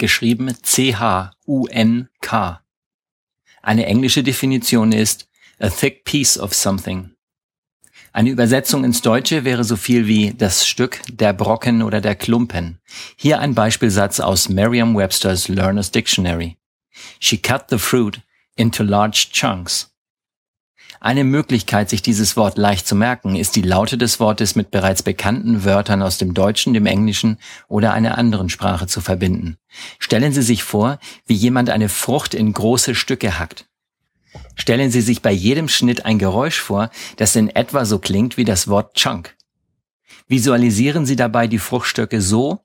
geschrieben C-H-U-N-K. Eine englische Definition ist a thick piece of something. Eine Übersetzung ins Deutsche wäre so viel wie das Stück, der Brocken oder der Klumpen. Hier ein Beispielsatz aus Merriam-Webster's Learner's Dictionary. She cut the fruit into large chunks. Eine Möglichkeit, sich dieses Wort leicht zu merken, ist die Laute des Wortes mit bereits bekannten Wörtern aus dem Deutschen, dem Englischen oder einer anderen Sprache zu verbinden. Stellen Sie sich vor, wie jemand eine Frucht in große Stücke hackt. Stellen Sie sich bei jedem Schnitt ein Geräusch vor, das in etwa so klingt wie das Wort Chunk. Visualisieren Sie dabei die Fruchtstöcke so,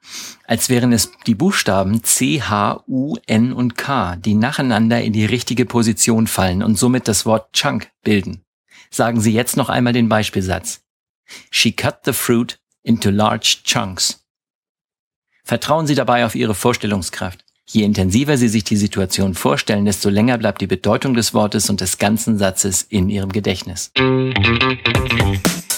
als wären es die Buchstaben C, H, U, N und K, die nacheinander in die richtige Position fallen und somit das Wort Chunk bilden. Sagen Sie jetzt noch einmal den Beispielsatz. She cut the fruit into large chunks. Vertrauen Sie dabei auf Ihre Vorstellungskraft. Je intensiver Sie sich die Situation vorstellen, desto länger bleibt die Bedeutung des Wortes und des ganzen Satzes in Ihrem Gedächtnis.